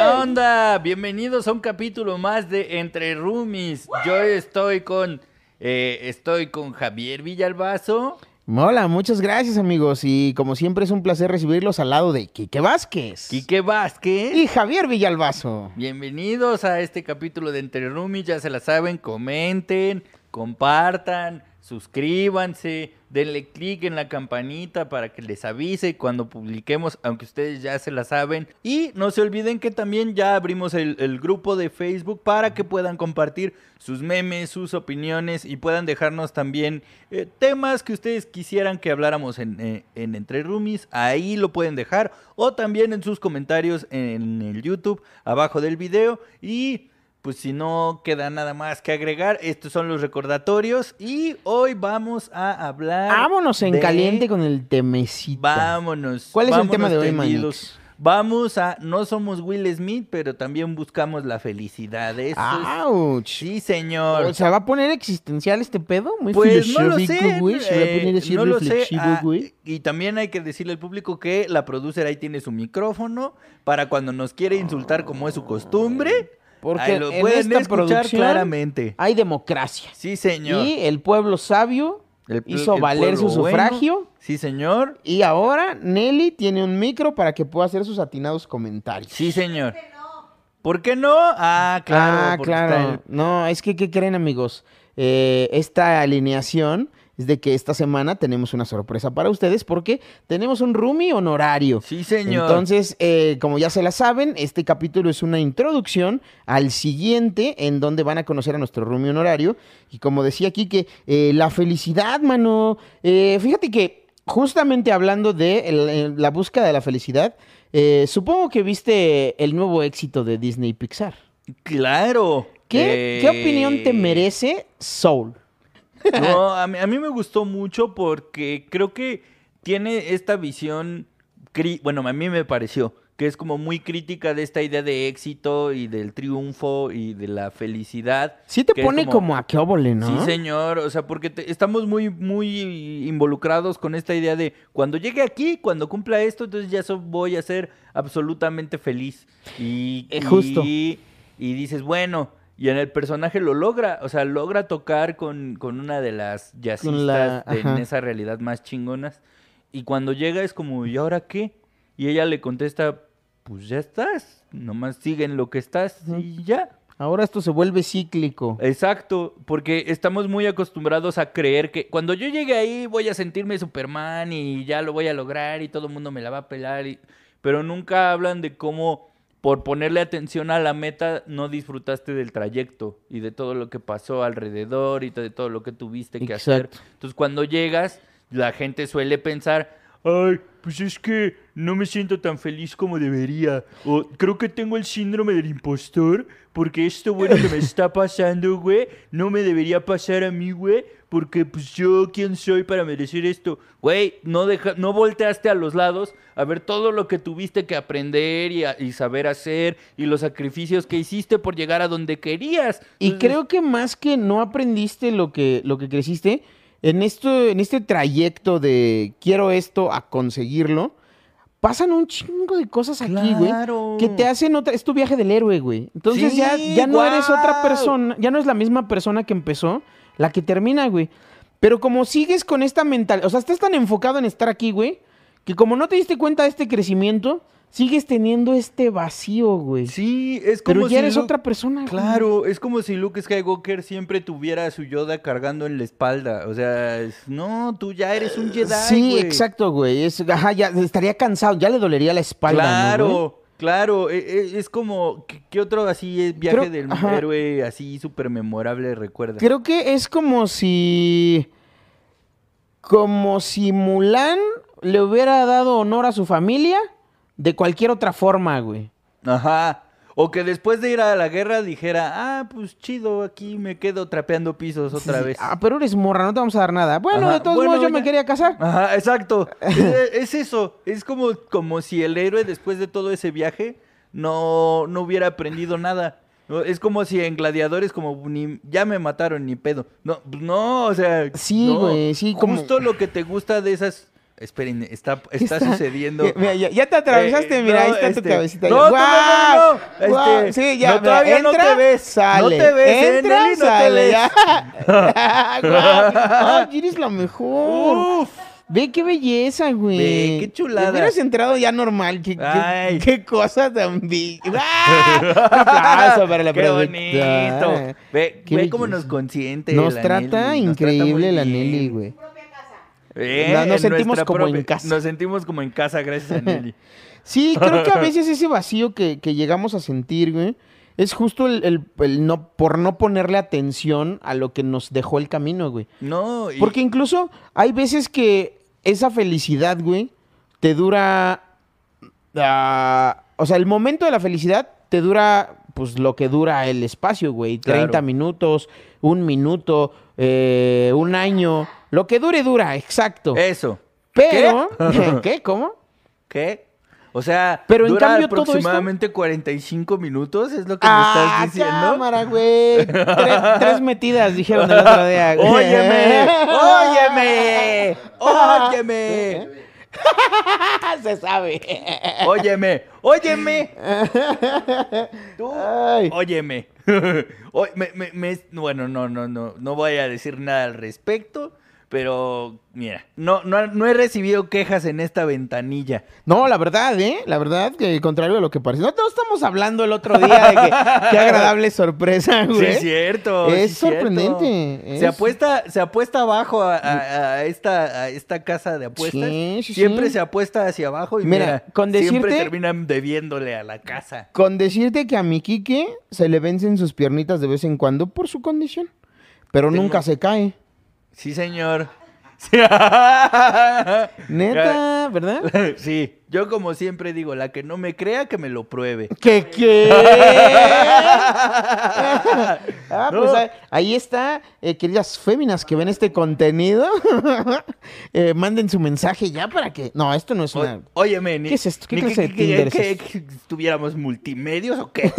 onda? Bienvenidos a un capítulo más de Entre Roomies. Yo estoy con eh, estoy con Javier Villalbazo. Hola, muchas gracias amigos y como siempre es un placer recibirlos al lado de Quique Vázquez. Quique Vázquez. Y Javier Villalbazo. Bienvenidos a este capítulo de Entre Roomies, ya se la saben, comenten, compartan, suscríbanse, denle clic en la campanita para que les avise cuando publiquemos, aunque ustedes ya se la saben. Y no se olviden que también ya abrimos el, grupo de Facebook para que puedan compartir sus memes, sus opiniones y puedan dejarnos también eh, temas que ustedes quisieran que habláramos en, eh, en Entre Roomies. Ahí lo pueden dejar o también en sus comentarios en el YouTube abajo del video. Y pues si no queda nada más que agregar, estos son los recordatorios y hoy vamos a hablar. Vámonos en caliente con el temecito. Vámonos. ¿Cuál es el tema de hoy, Manix? Vamos a, no somos Will Smith, pero también buscamos la felicidad. Eso ¡Auch! sí, señor. O sea, ¿va a poner existencial este pedo? Muy pues no lo sé. Güey. ¿Se va a poner así no lo sé. Ah, y también hay que decirle al público que la producer ahí tiene su micrófono para cuando nos quiere insultar como es su costumbre porque lo en pueden esta escuchar claramente. Hay democracia. Sí, señor. Y el pueblo sabio hizo valer su sufragio. sí, señor. Y ahora Nelly tiene un micro para que pueda hacer sus atinados comentarios. Sí, señor. ¿Por qué no? Ah, claro. Ah, claro. No, es que, ¿qué creen, amigos? Eh, esta alineación es de que esta semana tenemos una sorpresa para ustedes porque tenemos un roomie honorario. Sí, señor. Entonces, eh, como ya se la saben, este capítulo es una introducción al siguiente en donde van a conocer a nuestro roomie honorario. Y como decía aquí, que eh, la felicidad, mano. Eh, fíjate que justamente hablando de la búsqueda de la felicidad, supongo que viste el nuevo éxito de Disney Pixar. Claro. ¿Qué, ¿qué opinión te merece Soul? No, a mí, a mí me gustó mucho porque creo que tiene esta visión, bueno, a mí me pareció que es como muy crítica de esta idea de éxito y del triunfo y de la felicidad. Sí te pone como, a qué óvole, ¿no? Sí, señor, o sea, porque estamos muy, muy involucrados con esta idea de cuando llegue aquí, cuando cumpla esto, entonces ya voy a ser absolutamente feliz. Y, es justo. y dices, bueno, y en el personaje lo logra, o sea, logra tocar con, una de las jazzistas en esa realidad más chingonas. Y cuando llega es como, ¿y ahora qué? Y ella le contesta, pues ya estás, nomás sigue en lo que estás y ya. Ahora esto se vuelve cíclico. Exacto, porque estamos muy acostumbrados a creer que cuando yo llegue ahí voy a sentirme Superman y ya lo voy a lograr y todo el mundo me la va a pelar. Y... Pero nunca hablan de cómo por ponerle atención a la meta, no disfrutaste del trayecto y de todo lo que pasó alrededor y de todo lo que tuviste que hacer. Entonces, cuando llegas, la gente suele pensar, ay, pues es que no me siento tan feliz como debería. O creo que tengo el síndrome del impostor, porque esto bueno que me está pasando, güey, no me debería pasar a mí, güey, porque pues yo quién soy para merecer esto. Güey, no deja, no volteaste a los lados a ver todo lo que tuviste que aprender y, saber hacer y los sacrificios que hiciste por llegar a donde querías. Y creo que más que no aprendiste lo que, lo que creciste, en, esto, en este trayecto de quiero esto a conseguirlo, pasan un chingo de cosas aquí, güey. Que te hacen otra. Es tu viaje del héroe, güey. Entonces ya, ya no eres otra persona. Ya no es la misma persona que empezó, la que termina, güey. Pero como sigues con esta mentalidad. O sea, estás tan enfocado en estar aquí, güey. Que como no te diste cuenta de este crecimiento, sigues teniendo este vacío, güey. Sí, es como Pero ya eres otra persona. Claro, es como si Luke Skywalker siempre tuviera a su Yoda cargando en la espalda. O sea, no, tú ya eres un Jedi, Sí, exacto, güey. Es, ajá, ya estaría cansado, ya le dolería la espalda, Claro. Claro, e, es, como, ¿qué, otro así viaje del héroe así súper memorable recuerda? Creo que es como si, como si Mulan le hubiera dado honor a su familia de cualquier otra forma, güey. Ajá. O que después de ir a la guerra dijera, ah, pues chido, aquí me quedo trapeando pisos otra vez. Ah, pero eres morra, no te vamos a dar nada. Bueno, de todos modos yo me quería casar. Ajá, exacto. es, eso. Es como, como si el héroe después de todo ese viaje no, no hubiera aprendido nada. Es como si en gladiadores como ni, ya me mataron ni pedo. No, no, o sea, sí, güey, sí, como... justo lo que te gusta de esas esperen, está, está, sucediendo. Mira, ya, ya, te atravesaste, eh, mira, ahí está tu cabecita. No, no, no, no, Este, sí, ya, todavía entra, no te ves. Sale. No te ves, entra, Nelly, no sale, te. Ya. Ay, eres la mejor. Uf. Ve qué belleza, güey. Ve, qué chulada. Hubieras entrado ya normal. Qué, qué, qué cosa tan. ¡Ah! Un aplauso para la Qué bonito. Ve, ve cómo nos consiente. Nos la trata Nelly. increíble nos trata la Nelly, güey. Eh, nos, nos sentimos como propia, en casa. Nos sentimos como en casa, gracias a Nelly. sí, creo que a veces ese vacío que, que llegamos a sentir, güey, es justo el, el, el, no, por no ponerle atención a lo que nos dejó el camino, güey. No. Y... Porque incluso hay veces que esa felicidad, güey, te dura. Uh, o sea, el momento de la felicidad te dura, pues, lo que dura el espacio, güey. 30 claro. minutos, un minuto, eh, un año. Lo que dure, dura, exacto. Eso. Pero. ¿Qué? ¿Qué? ¿Cómo? ¿Qué? O sea, pero en cambio aproximadamente todo esto... 45 minutos, es lo que ah, me estás diciendo. cámara, güey. tres, tres, metidas, dijeron el otro día. Óyeme, óyeme, óyeme. Se sabe. Óyeme, óyeme. Tú, Ay. óyeme. me, me, me, bueno, no, no, no, no voy a decir nada al respecto. Pero, mira, no, no, no, he recibido quejas en esta ventanilla. No, la verdad, ¿eh? La verdad, que contrario a lo que parece. No, no estamos hablando el otro día de que qué agradable sorpresa, güey. Sí, es cierto. Es sí sorprendente. Cierto. Es... Se, apuesta, se apuesta abajo a, a, a, esta, a esta casa de apuestas. Sí, sí, siempre se apuesta hacia abajo y mira, mira con decirte, siempre terminan debiéndole a la casa. Con decirte que a mi Quique se le vencen sus piernitas de vez en cuando por su condición. Pero Tengo... nunca se cae. Sí, señor. Neta, ¿verdad? Sí, yo como siempre digo, la que no me crea, que me lo pruebe. ¿Qué qué? ah, no. pues ahí, ahí está, eh, queridas féminas que ven este contenido, eh, manden su mensaje ya para que... No, esto no es una... O, óyeme, ¿qué es esto? ¿Qué ni clase que, de Tinder que, es que, que, tuviéramos multimedios o qué?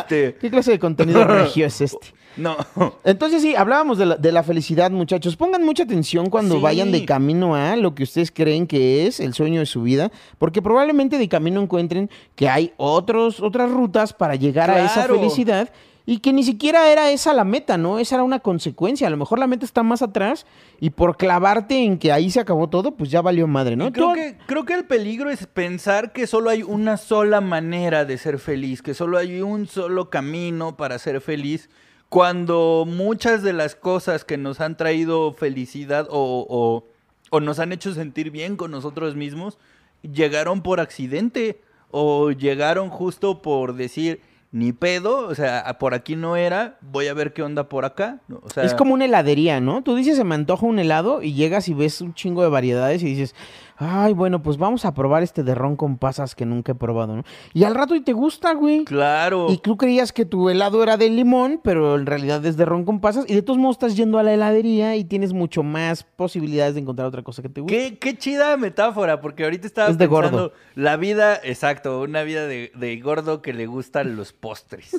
este... ¿Qué clase de contenido regio es este? No. Entonces sí, hablábamos de la, de la, felicidad, muchachos. Pongan mucha atención cuando sí. vayan de camino a lo que ustedes creen que es el sueño de su vida, porque probablemente de camino encuentren que hay otros, otras rutas para llegar claro. a esa felicidad y que ni siquiera era esa la meta, ¿no? Esa era una consecuencia. A lo mejor la meta está más atrás y por clavarte en que ahí se acabó todo, pues ya valió madre, ¿no? Y creo, que, creo que el peligro es pensar que solo hay una sola manera de ser feliz, que solo hay un solo camino para ser feliz cuando muchas de las cosas que nos han traído felicidad o, o, o, nos han hecho sentir bien con nosotros mismos llegaron por accidente o llegaron justo por decir ni pedo, o sea, por aquí no era, voy a ver qué onda por acá. Es como una heladería, ¿no? Tú dices, se me antoja un helado y llegas y ves un chingo de variedades y dices, ay, bueno, pues vamos a probar este de ron con pasas que nunca he probado, ¿no? Y al rato y te gusta, güey. Claro. Y tú creías que tu helado era de limón, pero en realidad es de ron con pasas. Y de todos modos estás yendo a la heladería y tienes mucho más posibilidades de encontrar otra cosa que te guste. Qué, qué chida metáfora, porque ahorita estaba es de pensando gordo. la vida, exacto, una vida de, de gordo que le gustan los postres. sí,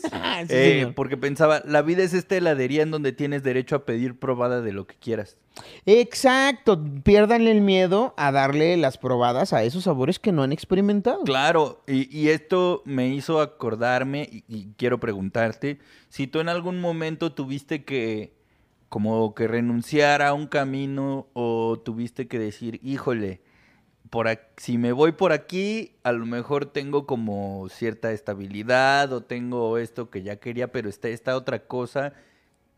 eh, porque pensaba, la vida es esta heladería en donde tienes derecho a pedir probada de lo que quieras. Exacto, pierdanle el miedo a darle las probadas a esos sabores que no han experimentado. Claro, y, esto me hizo acordarme y, y, quiero preguntarte si tú en algún momento tuviste que como que renunciar a un camino o tuviste que decir, híjole, por aquí, si me voy por aquí, a lo mejor tengo como cierta estabilidad o tengo esto que ya quería, pero está esta otra cosa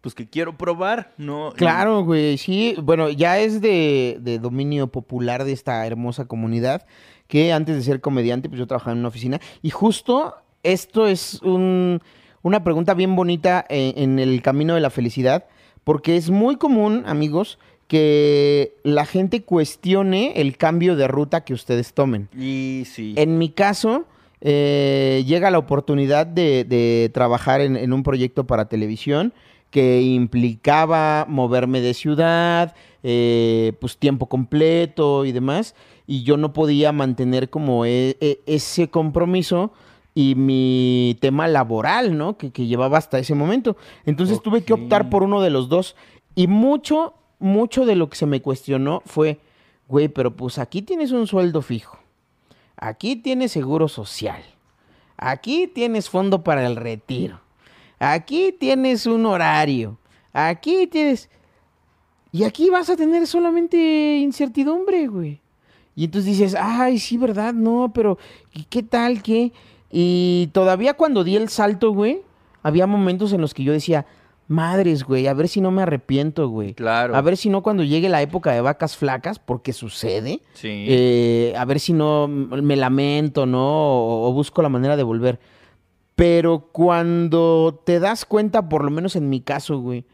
pues que quiero probar, ¿no? Claro, güey, sí. Bueno, ya es de, de, dominio popular de esta hermosa comunidad que antes de ser comediante, pues yo trabajaba en una oficina. Y justo esto es un, una pregunta bien bonita en, en el camino de la felicidad, porque es muy común, amigos, que la gente cuestione el cambio de ruta que ustedes tomen. Y sí. En mi caso, eh, llega la oportunidad de, de trabajar en, en un proyecto para televisión que implicaba moverme de ciudad, eh, pues tiempo completo y demás, y yo no podía mantener como e e ese compromiso y mi tema laboral, ¿no? Que, que llevaba hasta ese momento. Entonces okay. tuve que optar por uno de los dos. Y mucho, mucho de lo que se me cuestionó fue, güey, pero pues aquí tienes un sueldo fijo. Aquí tienes seguro social. Aquí tienes fondo para el retiro. Aquí tienes un horario. Aquí tienes... Y aquí vas a tener solamente incertidumbre, güey. Y entonces dices, ay, sí, ¿verdad? No, pero ¿qué tal? ¿Qué? Y todavía cuando di el salto, güey, había momentos en los que yo decía, madres, güey, a ver si no me arrepiento, güey. Claro. A ver si no cuando llegue la época de vacas flacas, porque sucede, Sí. eh, a ver si no me lamento, ¿no? O, o busco la manera de volver. Pero cuando te das cuenta, por lo menos en mi caso, güey,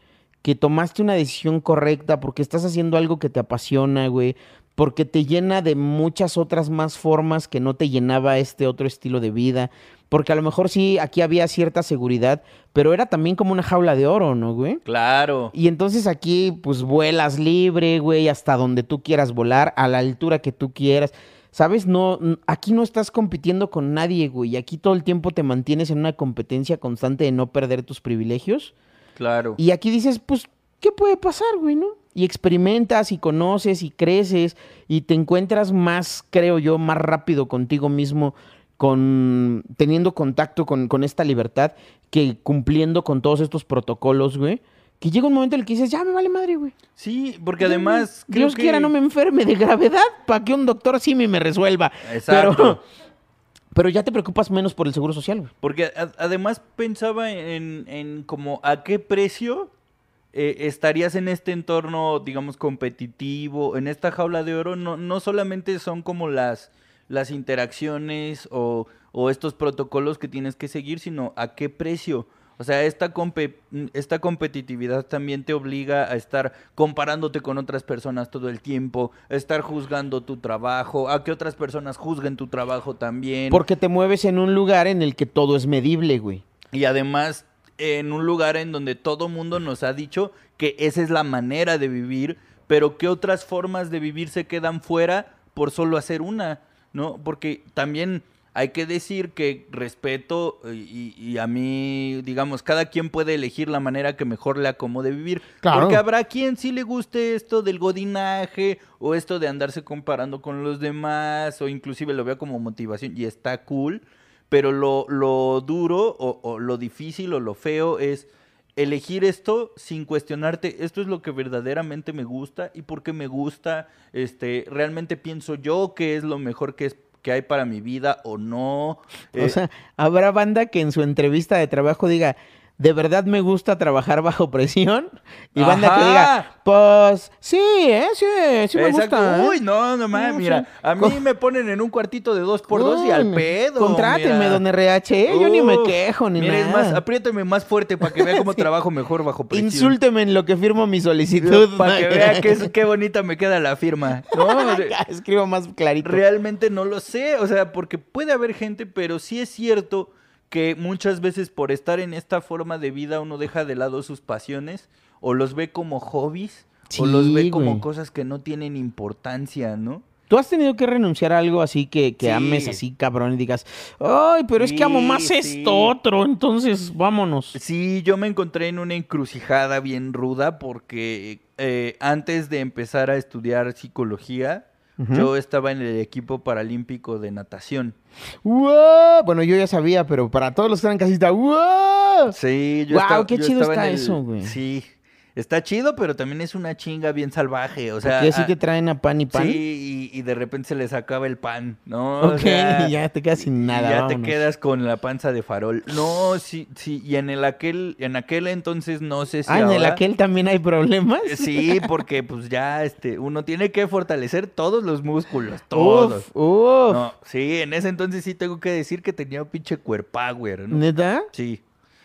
que tomaste una decisión correcta porque estás haciendo algo que te apasiona, güey, porque te llena de muchas otras más formas que no te llenaba este otro estilo de vida, porque a lo mejor sí, aquí había cierta seguridad, pero era también como una jaula de oro, ¿no, güey? Claro. Y entonces aquí, pues vuelas libre, güey, hasta donde tú quieras volar, a la altura que tú quieras. ¿Sabes? No, aquí no estás compitiendo con nadie, güey. Aquí todo el tiempo te mantienes en una competencia constante de no perder tus privilegios. Claro. Y aquí dices, pues, ¿qué puede pasar, güey, no? Y experimentas y conoces y creces y te encuentras más, creo yo, más rápido contigo mismo, con teniendo contacto con, con esta libertad que cumpliendo con todos estos protocolos, güey. Que llega un momento en el que dices, ya me vale madre, güey. Sí, porque además. creo Dios que- quiera no me enferme de gravedad para que un doctor me, me resuelva. Exacto. Pero, pero ya te preocupas menos por el seguro social, güey. Porque a- además pensaba en, en como a qué precio eh, estarías en este entorno, digamos, competitivo, en esta jaula de oro. No, no solamente son como las, las interacciones o, o estos protocolos que tienes que seguir, sino a qué precio. O sea, esta, compe- esta competitividad también te obliga a estar comparándote con otras personas todo el tiempo, a estar juzgando tu trabajo, a que otras personas juzguen tu trabajo también. Porque te mueves en un lugar en el que todo es medible, güey. Y además en un lugar en donde todo mundo nos ha dicho que esa es la manera de vivir, pero que otras formas de vivir se quedan fuera por solo hacer una, ¿no? Porque también hay que decir que respeto y, y a mí, digamos, cada quien puede elegir la manera que mejor le acomode vivir. Claro. Porque habrá quien sí le guste esto del godinaje o esto de andarse comparando con los demás o inclusive lo vea como motivación y está cool. Pero lo, lo duro o, o lo difícil o lo feo es elegir esto sin cuestionarte, esto es lo que verdaderamente me gusta y porque me gusta, este, realmente pienso yo que es lo mejor que es que hay para mi vida o no. O Eh, sea, habrá banda que en su entrevista de trabajo diga, de verdad me gusta trabajar bajo presión. Y banda que Ajá. diga, pues sí, ¿eh? Sí, sí me exacto. gusta. ¿eh? Uy, no, no mames, No, mira, sí. a mí Co- me ponen en un cuartito de dos por dos y al pedo. Contráteme, mira. don RH, ¿eh? yo ni me quejo ni mira, es nada. más, apriétame más fuerte para que vea cómo trabajo mejor bajo presión. Insúlteme en lo que firmo mi solicitud. Para que vea que es- qué bonita me queda la firma. No, Escribo más clarito. realmente no lo sé. O sea, porque puede haber gente, pero sí es cierto que muchas veces por estar en esta forma de vida uno deja de lado sus pasiones o los ve como hobbies o los ve como güey. cosas que no tienen importancia, ¿no? ¿Tú has tenido que renunciar a algo así que, que Sí. ames así, cabrón, y digas, ay, pero es que amo más esto otro, entonces vámonos? Sí, yo me encontré en una encrucijada bien ruda porque eh, antes de empezar a estudiar psicología, Yo estaba en el equipo paralímpico de natación. ¡Wow! Bueno, yo ya sabía, pero para todos los que están en casita, ¡wow! Sí, yo Guau, estaba- qué yo chido estaba en está eso, güey. Sí, está chido, pero también es una chinga bien salvaje, o sea... Porque así ah, te traen a pan y pan. Sí, y, y de repente se les acaba el pan, ¿no? Ok, O sea, y ya te quedas sin y nada. ya te quedas con la panza de farol. No, sí, sí, y en el aquel, en aquel entonces no sé si Ah, en el aquel también hay problemas. Sí, porque pues ya este, uno tiene que fortalecer todos los músculos, todos. Uf, uf. No, sí, en ese entonces sí tengo que decir que tenía un pinche cuerpower, ¿no? ¿Neta? Sí.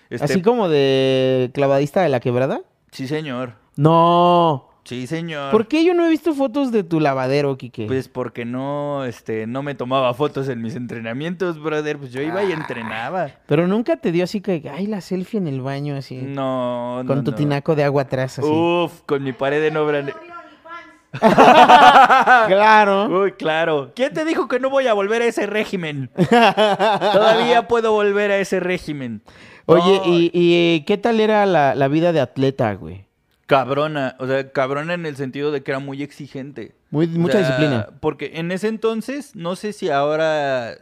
Este, ¿Así como de clavadista de la quebrada? Sí, señor. No. Sí, señor. ¿Por qué yo no he visto fotos de tu lavadero, Kike? Pues porque no, este, no me tomaba fotos en mis entrenamientos, brother. Pues yo iba y Ah. entrenaba. Pero nunca te dio así que, ay, la selfie en el baño, así. No, no. con tu no. tinaco de agua atrás, así. Uf, con mi pared en obra. claro. Uy, claro. ¿Quién te dijo que no voy a volver a ese régimen? Todavía puedo volver a ese régimen. Oye, No, ¿y, y qué tal era la, la vida de atleta, güey? Cabrona, o sea, cabrona en el sentido de que era muy exigente. Muy, O mucha sea, disciplina. Porque en ese entonces, no sé si ahora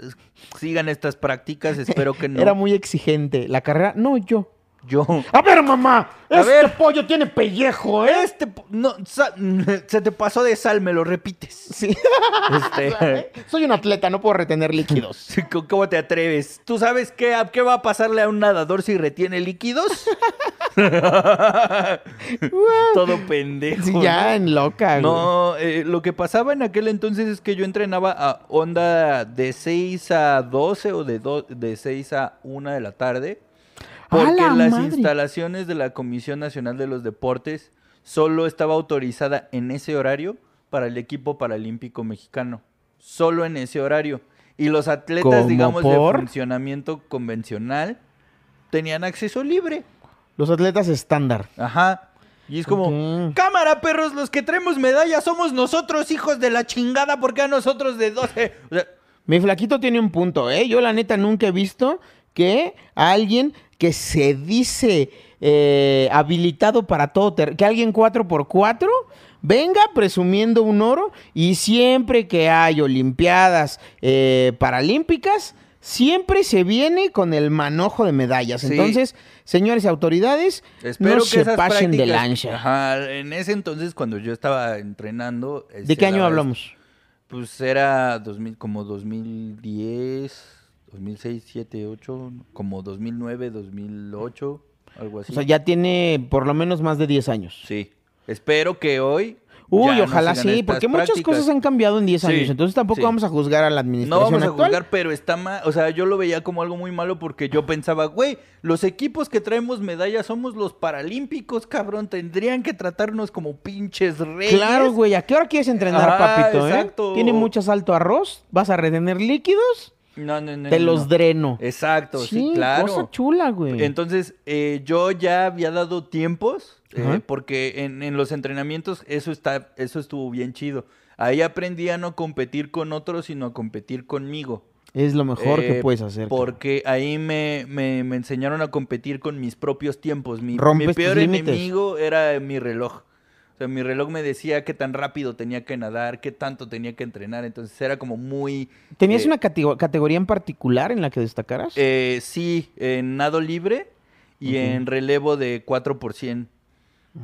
sigan estas prácticas, espero que no. Era muy exigente. La carrera, no yo. Yo. A ver, mamá. A este ver. pollo tiene pellejo, ¿eh? Este, po- no, se te pasó de sal, me lo repites. Sí. Este, Soy un atleta, no puedo retener líquidos. ¿cómo- ¿Cómo te atreves? ¿Tú sabes qué, qué va a pasarle a un nadador si retiene líquidos? Todo pendejo. Sí, ya en loca, güey. No, eh, lo que pasaba en aquel entonces es que yo entrenaba a onda de 6 a 12 o de, do- de 6 a 1 de la tarde. ¡A Porque la las madre! instalaciones de la Comisión Nacional de los Deportes solo estaba autorizada en ese horario para el equipo paralímpico mexicano. Solo en ese horario. Y los atletas, ¿Cómo digamos, por? de funcionamiento convencional tenían acceso libre. Los atletas estándar. Ajá. Y es como, cámara, perros, los que traemos medallas somos nosotros, hijos de la chingada, porque a nosotros de 12. O sea, Mi flaquito tiene un punto, ¿eh? Yo la neta nunca he visto que alguien que se dice eh, habilitado para todo, que alguien 4x4 venga presumiendo un oro y siempre que hay olimpiadas eh, paralímpicas, siempre se viene con el manojo de medallas. Sí. Entonces, señores autoridades, espero no que se pasen de lancha. Ajá, en ese entonces, cuando yo estaba entrenando. ¿De qué año daba hablamos? Pues era 2000, como 2010, 2006, 7, 8, como 2009, 2008, algo así. O sea, ya tiene por lo menos más de 10 años. Sí. Espero que hoy. Uy, ya no ojalá sí, porque muchas prácticas. cosas han cambiado en 10 Sí, años, entonces tampoco sí. vamos a juzgar a la No administración vamos a juzgar, pero está mal. O sea, yo lo veía como algo muy malo porque yo pensaba, güey, los equipos que traemos medallas somos los paralímpicos, cabrón. Tendrían que tratarnos como pinches reyes. Claro, güey, ¿a qué hora quieres entrenar, papito? eh? exacto. ¿Tiene mucho salto arroz? ¿Vas a retener líquidos? No, no, no. Te los no. dreno. Exacto, sí, claro. cosa chula, güey. Entonces, eh, yo ya había dado tiempos, eh, porque en, en los entrenamientos eso, está, eso estuvo bien chido. Ahí aprendí a no competir con otros, sino a competir conmigo. es lo mejor que Eh, puedes hacer. Porque ahí me, me- me enseñaron a competir con mis propios tiempos. Mi, mi peor enemigo era mi reloj. Sea, mi reloj me decía qué tan rápido tenía que nadar, qué tanto tenía que entrenar. Entonces era como muy... ¿Tenías eh, una catego- categoría en particular en la que destacaras? eh, sí, en nado libre y en relevo de 4 por 100.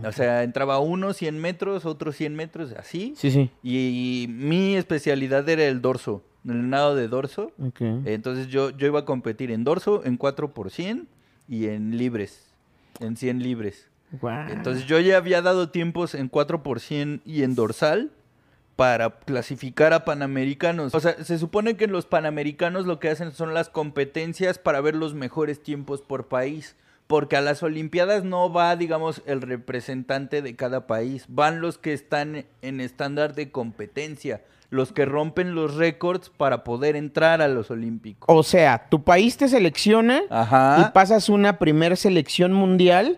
O sea, entraba uno 100 metros, otro 100 metros, así. sí, sí. Y, mi especialidad era el dorso, el nado de dorso. Entonces yo, yo iba a competir en dorso, en 4 por 100 y en libres, en 100 libres. Entonces yo ya había dado tiempos en 4 por 100 y en dorsal para clasificar a panamericanos. O sea, se supone que los panamericanos lo que hacen son las competencias para ver los mejores tiempos por país. Porque a las Olimpiadas no va, digamos, el representante de cada país. Van los que están en estándar de competencia. Los que rompen los récords para poder entrar a los Olímpicos. O sea, tu país te selecciona Ajá. y pasas una primer selección mundial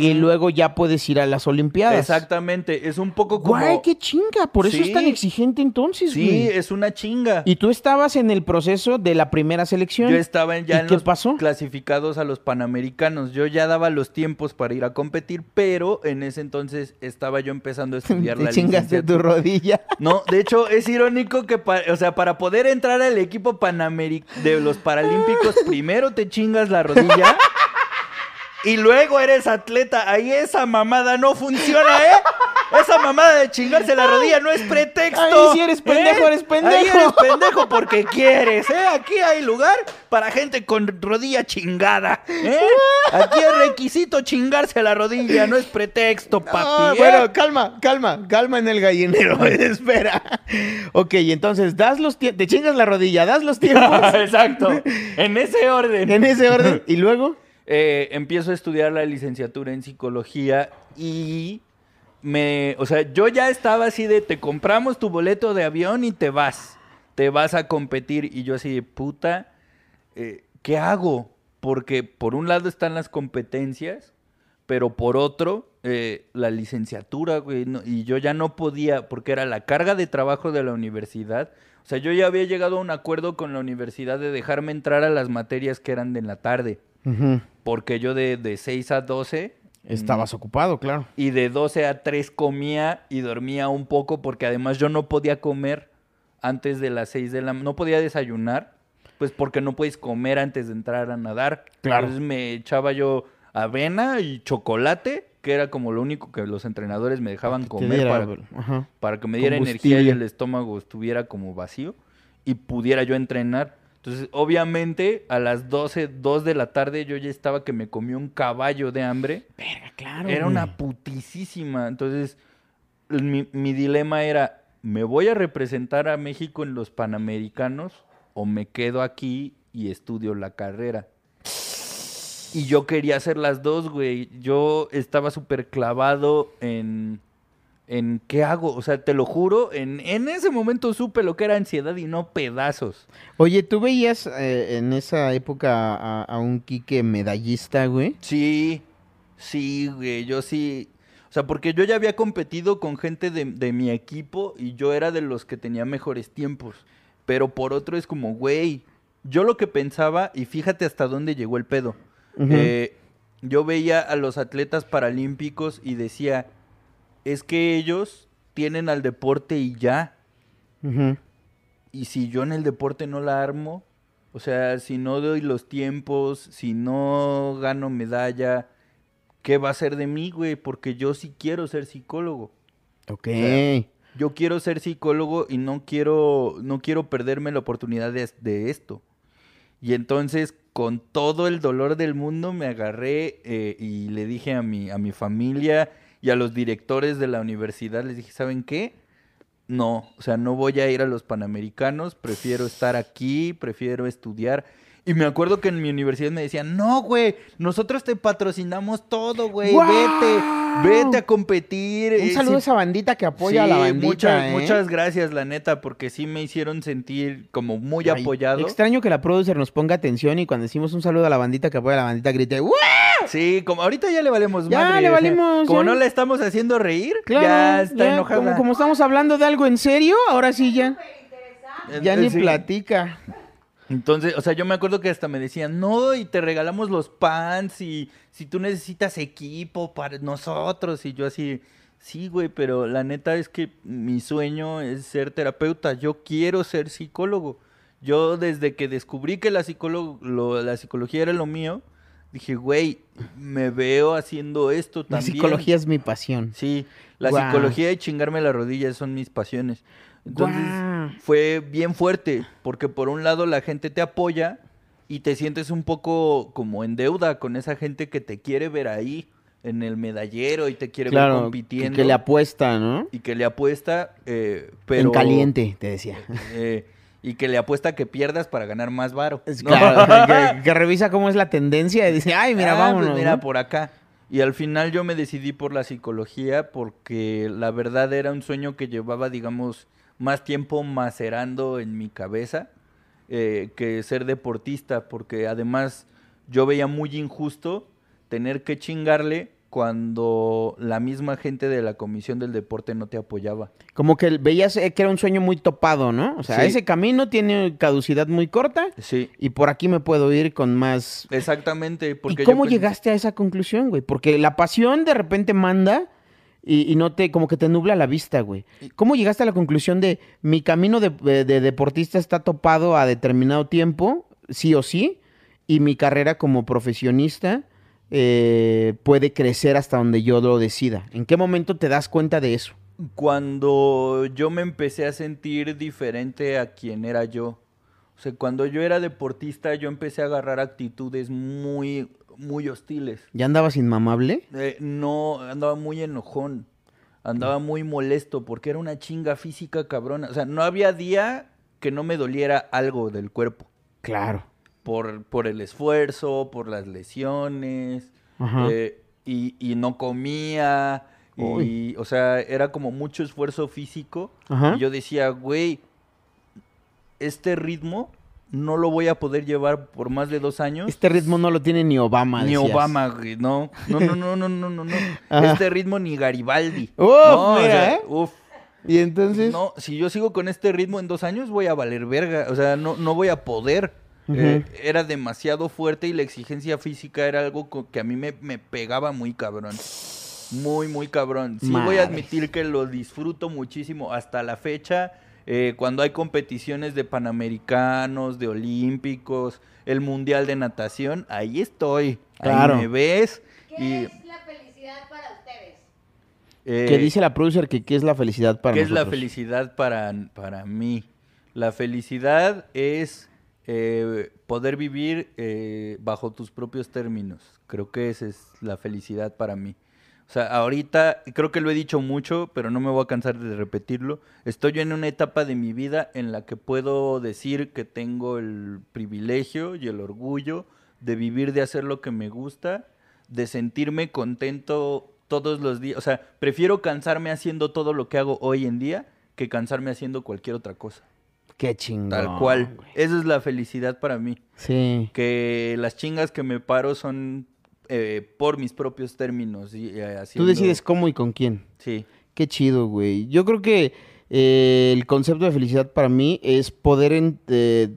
y luego ya puedes ir a las Olimpiadas. Exactamente. Es un poco como... Guay, qué chinga. Por eso es tan exigente entonces, Sí, güey. es una chinga. Y tú estabas en el proceso de la primera selección. Yo estaba ya ¿Y en qué los pasó? clasificados a los Panamericanos. Yo ya daba los tiempos para ir a competir, pero en ese entonces estaba yo empezando a estudiar Te la chingaste tu rodilla. No, de hecho es irónico que, pa- o sea, para poder entrar al equipo panameri de los Paralímpicos, primero te chingas la rodilla y luego eres atleta. Ahí esa mamada no funciona, ¿eh? Esa mamada de chingarse la rodilla no es pretexto. Ahí sí eres pendejo, eres pendejo. Ahí eres pendejo porque quieres, ¿eh? Aquí hay lugar para gente con rodilla chingada, ¿eh? Aquí es requisito chingarse la rodilla, no es pretexto, papi. ¿eh? bueno, calma, calma, calma en el gallinero, espera. Ok, entonces das los tiempos, te chingas la rodilla, das los tiempos Exacto. En ese orden. en ese orden y luego Eh, empiezo a estudiar la licenciatura en psicología y me, o sea, yo ya estaba así de te compramos tu boleto de avión y te vas, te vas a competir y yo así de puta, eh, ¿qué hago? Porque por un lado están las competencias, pero por otro eh, la licenciatura, güey, y yo ya no podía porque era la carga de trabajo de la universidad. O sea, yo ya había llegado a un acuerdo con la universidad de dejarme entrar a las materias que eran de la tarde. Ujú. Porque yo de, de 6 a 12 Estabas ocupado, claro. Y de 12 a 3 comía y dormía un poco porque además yo no podía comer antes de las 6 de la no podía desayunar, pues porque no puedes comer antes de entrar a nadar. Claro. Entonces me echaba yo avena y chocolate, que era como lo único que los entrenadores me dejaban comer diera, para. Ajá. para que me diera energía y el estómago estuviera como vacío y pudiera yo entrenar. Entonces, obviamente, a las 12, 2 de la tarde yo ya estaba que me comí un caballo de hambre. Verga, claro. Era güey. una putísima. Entonces, mi, mi dilema era, ¿me voy a representar a México en los Panamericanos o me quedo aquí y estudio la carrera? Y yo quería hacer las dos, güey. Yo estaba súper clavado en, en qué hago. O sea, te lo juro, en, en ese momento supe lo que era ansiedad y no pedazos. Oye, ¿tú veías eh, en esa época a, a un Quique medallista, güey? Sí, sí, güey, yo sí. O sea, porque yo ya había competido con gente de, de mi equipo y yo era de los que tenía mejores tiempos. Pero por otro es como, güey, yo lo que pensaba, y fíjate hasta dónde llegó el pedo. Eh, yo veía a los atletas paralímpicos y decía, es que ellos tienen al deporte y ya. Y si yo en el deporte no la armo, o sea, si no doy los tiempos, si no gano medalla, ¿qué va a ser de mí, güey? Porque yo sí quiero ser psicólogo. Ok. sea, Yo quiero ser psicólogo y no quiero, no quiero perderme la oportunidad de, de esto. Y entonces, con todo el dolor del mundo, me agarré eh, y le dije a mi, a mi familia y a los directores de la universidad, les dije, ¿saben qué? No, o sea, no voy a ir a los Panamericanos, prefiero estar aquí, prefiero estudiar. Y me acuerdo que en mi universidad me decían, no, güey, nosotros te patrocinamos todo, güey, vete, vete a competir. Un saludo sí- a esa bandita que apoya a la bandita, muchas, ¿eh? muchas gracias, la neta, porque sí me hicieron sentir como muy Ay, apoyado. Extraño que la producer nos ponga atención y cuando decimos un saludo a la bandita que apoya a la bandita grite. Sí, como ahorita ya le valemos Ya, madre, le valimos, como ya. no la estamos haciendo reír, Claro, ya está ya, enojada. Como, como estamos hablando de algo en serio, ahora sí ya, ya ni Sí. platica. Entonces, o sea, yo me acuerdo que hasta me decían, no, y te regalamos los pants y si tú necesitas equipo para nosotros. Y yo así, sí, güey, pero la neta es que mi sueño es ser terapeuta. Yo quiero ser psicólogo. Yo desde que descubrí que la, psicólogo, lo- la psicología era lo mío, dije, güey, me veo haciendo esto La también. psicología es mi pasión. Sí, la psicología y chingarme las rodillas son mis pasiones. Entonces fue bien fuerte, porque por un lado la gente te apoya y te sientes un poco como en deuda con esa gente que te quiere ver ahí en el medallero y te quiere ver Claro, compitiendo que le apuesta, ¿no? y que le apuesta, eh, pero En caliente, te decía. eh, y que le apuesta que pierdas para ganar más varo. Es ¿no? claro, que, que revisa cómo es la tendencia y dice, ay, mira, Ah, vámonos. pues mira, ¿no? por acá. Y al final yo me decidí por la psicología porque la verdad era un sueño que llevaba, digamos, más tiempo macerando en mi cabeza eh, que ser deportista, porque además yo veía muy injusto tener que chingarle cuando la misma gente de la comisión del deporte no te apoyaba. Como que veías eh, que era un sueño muy topado, ¿no? O sea, Sí. ese camino tiene caducidad muy corta Sí, y por aquí me puedo ir con más... exactamente. Porque ¿Y cómo llegaste a esa conclusión, güey? Porque la pasión de repente manda y, y no te, como que te nubla la vista, güey. ¿Cómo llegaste a la conclusión de mi camino de, de- de deportista está topado a determinado tiempo, sí o sí, y mi carrera como profesionista eh, puede crecer hasta donde yo lo decida? ¿En qué momento te das cuenta de eso? Cuando yo me empecé a sentir diferente a quien era yo. O sea, cuando yo era deportista, yo empecé a agarrar actitudes muy, muy hostiles. ¿Ya andabas inmamable? Eh, no, andaba muy enojón. Andaba muy molesto porque era una chinga física cabrona. O sea, no había día que no me doliera algo del cuerpo. Claro. Por, por el esfuerzo, por las lesiones. Eh, y, y no comía. Y, o sea, era como mucho esfuerzo físico. Ajá. Y yo decía, güey, este ritmo no lo voy a poder llevar por más de dos años. Este ritmo no lo tiene ni Obama. Ni decías. Obama, güey, no. No, no, no, no, no, no, no. Ajá. Este ritmo ni Garibaldi. Uf, no, o mira, sea, ¿eh? uf. Y entonces... No, si yo sigo con este ritmo en dos años voy a valer verga. O sea, no, no voy a poder. Eh, era demasiado fuerte y la exigencia física era algo que a mí me, pegaba muy cabrón. Muy, muy cabrón. Sí voy a admitir que lo disfruto muchísimo hasta la fecha. Eh, cuando hay competiciones de panamericanos, de olímpicos, el mundial de natación, ahí estoy. Ahí me ves. ¿Qué es la felicidad para ustedes? Eh, ¿Qué dice la producer que qué es la felicidad para ¿Qué es la felicidad para, para mí? La felicidad es eh, poder vivir eh, bajo tus propios términos. Creo que esa es la felicidad para mí. O sea, ahorita creo que lo he dicho mucho, pero no me voy a cansar de repetirlo. Estoy en una etapa de mi vida en la que puedo decir que tengo el privilegio y el orgullo de vivir, de hacer lo que me gusta, de sentirme contento todos los días. O sea, prefiero cansarme haciendo todo lo que hago hoy en día que cansarme haciendo cualquier otra cosa. Qué chingón. Tal cual. Esa es la felicidad para mí. Sí. Que las chingas que me paro son eh, por mis propios términos. Y, eh, Tú decides cómo y con quién. Sí. Qué chido, güey. Yo creo que eh, el concepto de felicidad para mí es poder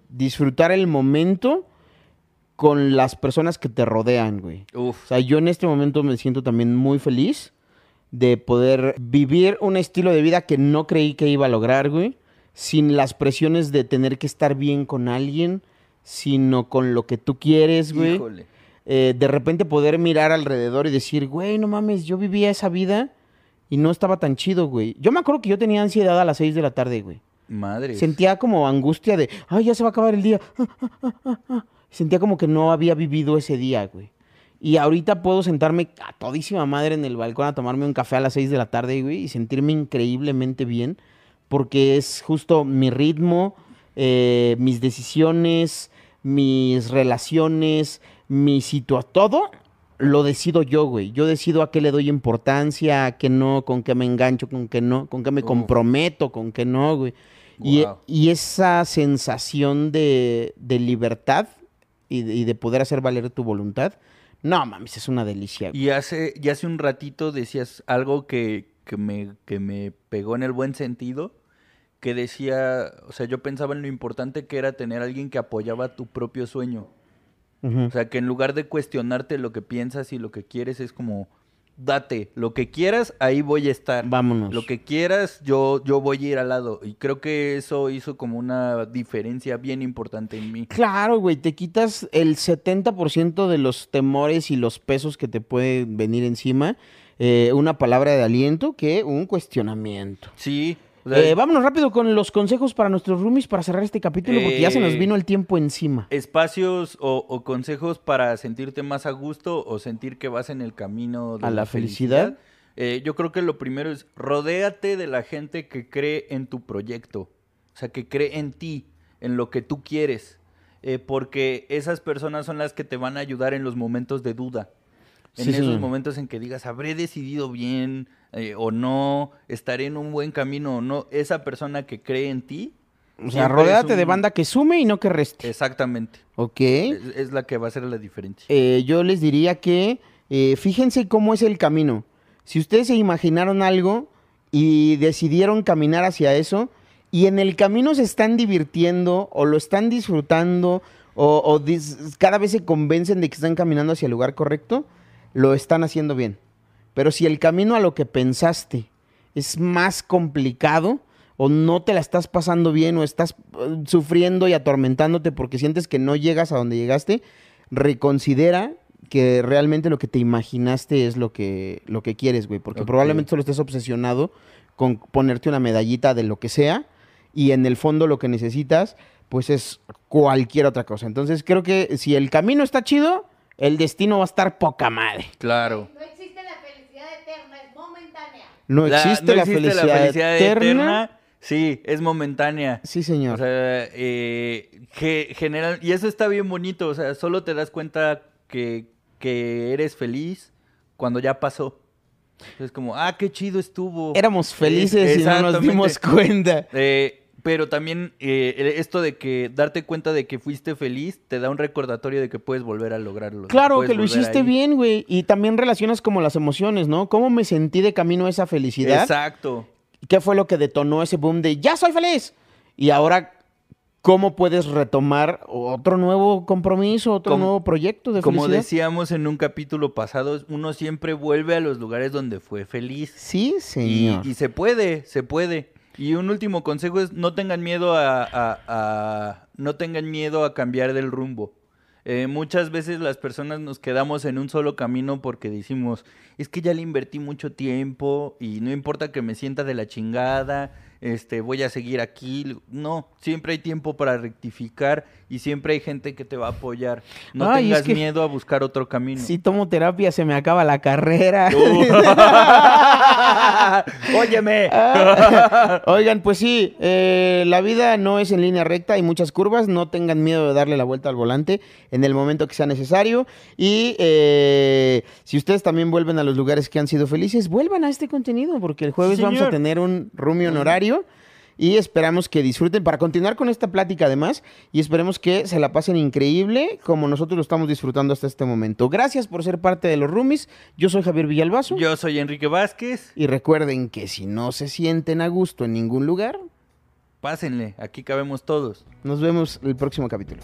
disfrutar el momento con las personas que te rodean, güey. Uf. O sea, yo en este momento me siento también muy feliz de poder vivir un estilo de vida que no creí que iba a lograr, güey sin las presiones de tener que estar bien con alguien, sino con lo que tú quieres, güey. Eh, de repente poder mirar alrededor y decir, güey, no mames, yo vivía esa vida y no estaba tan chido, güey. Yo me acuerdo que yo tenía ansiedad a las 6 de la tarde, güey. Madre. Sentía como angustia de, ay, ya se va a acabar el día. Sentía como que no había vivido ese día, güey. Y ahorita puedo sentarme a todísima madre en el balcón a tomarme un café a las 6 de la tarde, güey, y sentirme increíblemente bien porque es justo mi ritmo, eh, mis decisiones, mis relaciones, mi situación, todo lo decido yo, güey. Yo decido a qué le doy importancia, a qué no, con qué me engancho, con qué no, con qué me comprometo, con qué no, güey. Y, esa sensación de, libertad y de, poder hacer valer tu voluntad, no mames, es una delicia. Y hace, y hace un ratito decías algo que, que me, que me pegó en el buen sentido, que decía, o sea, yo pensaba en lo importante que era tener a alguien que apoyaba tu propio sueño. O sea, que en lugar de cuestionarte lo que piensas y lo que quieres, es como, date, lo que quieras, ahí voy a estar. Vámonos. Lo que quieras, yo, yo voy a ir al lado. Y creo que eso hizo como una diferencia bien importante en mí. Claro, güey, te quitas el 70% de los temores y los pesos que te pueden venir encima eh, una palabra de aliento que un cuestionamiento. Sí. Eh, vámonos rápido con los consejos para nuestros roomies para cerrar este capítulo, porque ya se nos eh, vino el tiempo encima. Espacios o, consejos para sentirte más a gusto o sentir que vas en el camino de a la, felicidad. yo creo que lo primero es rodéate de la gente que cree en tu proyecto, o sea, que cree en ti, en lo que tú quieres, porque esas personas son las que te van a ayudar en los momentos de duda en esos momentos en que digas, habré decidido bien eh, o no, estaré en un buen camino o no, esa persona que cree en ti. O sea, rodéate de banda que sume y no que reste. Exactamente. Ok. Es, la que va a ser la diferencia. Eh, yo les diría que eh, fíjense cómo es el camino. Si ustedes se imaginaron algo y decidieron caminar hacia eso y en el camino se están divirtiendo o lo están disfrutando o, o cada vez se convencen de que están caminando hacia el lugar correcto, lo están haciendo bien. Pero si el camino a lo que pensaste es más complicado o no te la estás pasando bien o estás eh, sufriendo y atormentándote porque sientes que no llegas a donde llegaste, reconsidera que realmente lo que te imaginaste es lo que, lo que quieres, güey. Porque probablemente solo estés obsesionado con ponerte una medallita de lo que sea y en el fondo lo que necesitas pues es cualquier otra cosa. Entonces creo que si el camino está chido, el destino va a estar poca madre. Claro. No existe la felicidad eterna, es momentánea. No existe, la, felicidad eterna. Sí, es momentánea. Sí, señor. O sea, eh, general, y eso está bien bonito. O sea, solo te das cuenta que, que eres feliz cuando ya pasó. Es como, ah, qué chido estuvo. Éramos felices y no nos dimos cuenta. Eh, pero también eh, esto de que darte cuenta de que fuiste feliz te da un recordatorio de que puedes volver a lograrlo. Claro, que lo hiciste bien, güey. Y también relacionas como las emociones, ¿no? ¿Cómo me sentí de camino a esa felicidad? Exacto. ¿Qué fue lo que detonó ese boom de ya soy feliz? Y ahora cómo puedes retomar otro nuevo compromiso, otro Como- nuevo proyecto de Como felicidad. decíamos en un capítulo pasado, uno siempre vuelve a los lugares donde fue feliz. Sí, Y, señor. y se puede, se puede. Y un último consejo es no tengan miedo a, no tengan miedo a cambiar del rumbo. Eh, muchas veces las personas nos quedamos en un solo camino porque decimos, es que ya le invertí mucho tiempo y no importa que me sienta de la chingada, este, voy a seguir aquí. No, siempre hay tiempo para rectificar y siempre hay gente que te va a apoyar. No Ay, es tengas que- miedo a buscar otro camino. Si tomo terapia se me acaba la carrera. Óyeme. Ah, Oigan, pues sí, eh, la vida no es en línea recta, hay muchas curvas, no tengan miedo de darle la vuelta al volante en el momento que sea necesario. Y eh, si ustedes también vuelven a los lugares que han sido felices, vuelvan a este contenido, porque el jueves Sí, vamos a tener un roomie honorario. Y esperamos que disfruten para continuar con esta plática además y esperemos que se la pasen increíble como nosotros lo estamos disfrutando hasta este momento. Gracias por ser parte de los roomies. Yo soy Javier Villalbazo. Yo soy Enrique Vázquez. Y recuerden que si no se sienten a gusto en ningún lugar, Pásenle, aquí cabemos todos. nos vemos el próximo capítulo.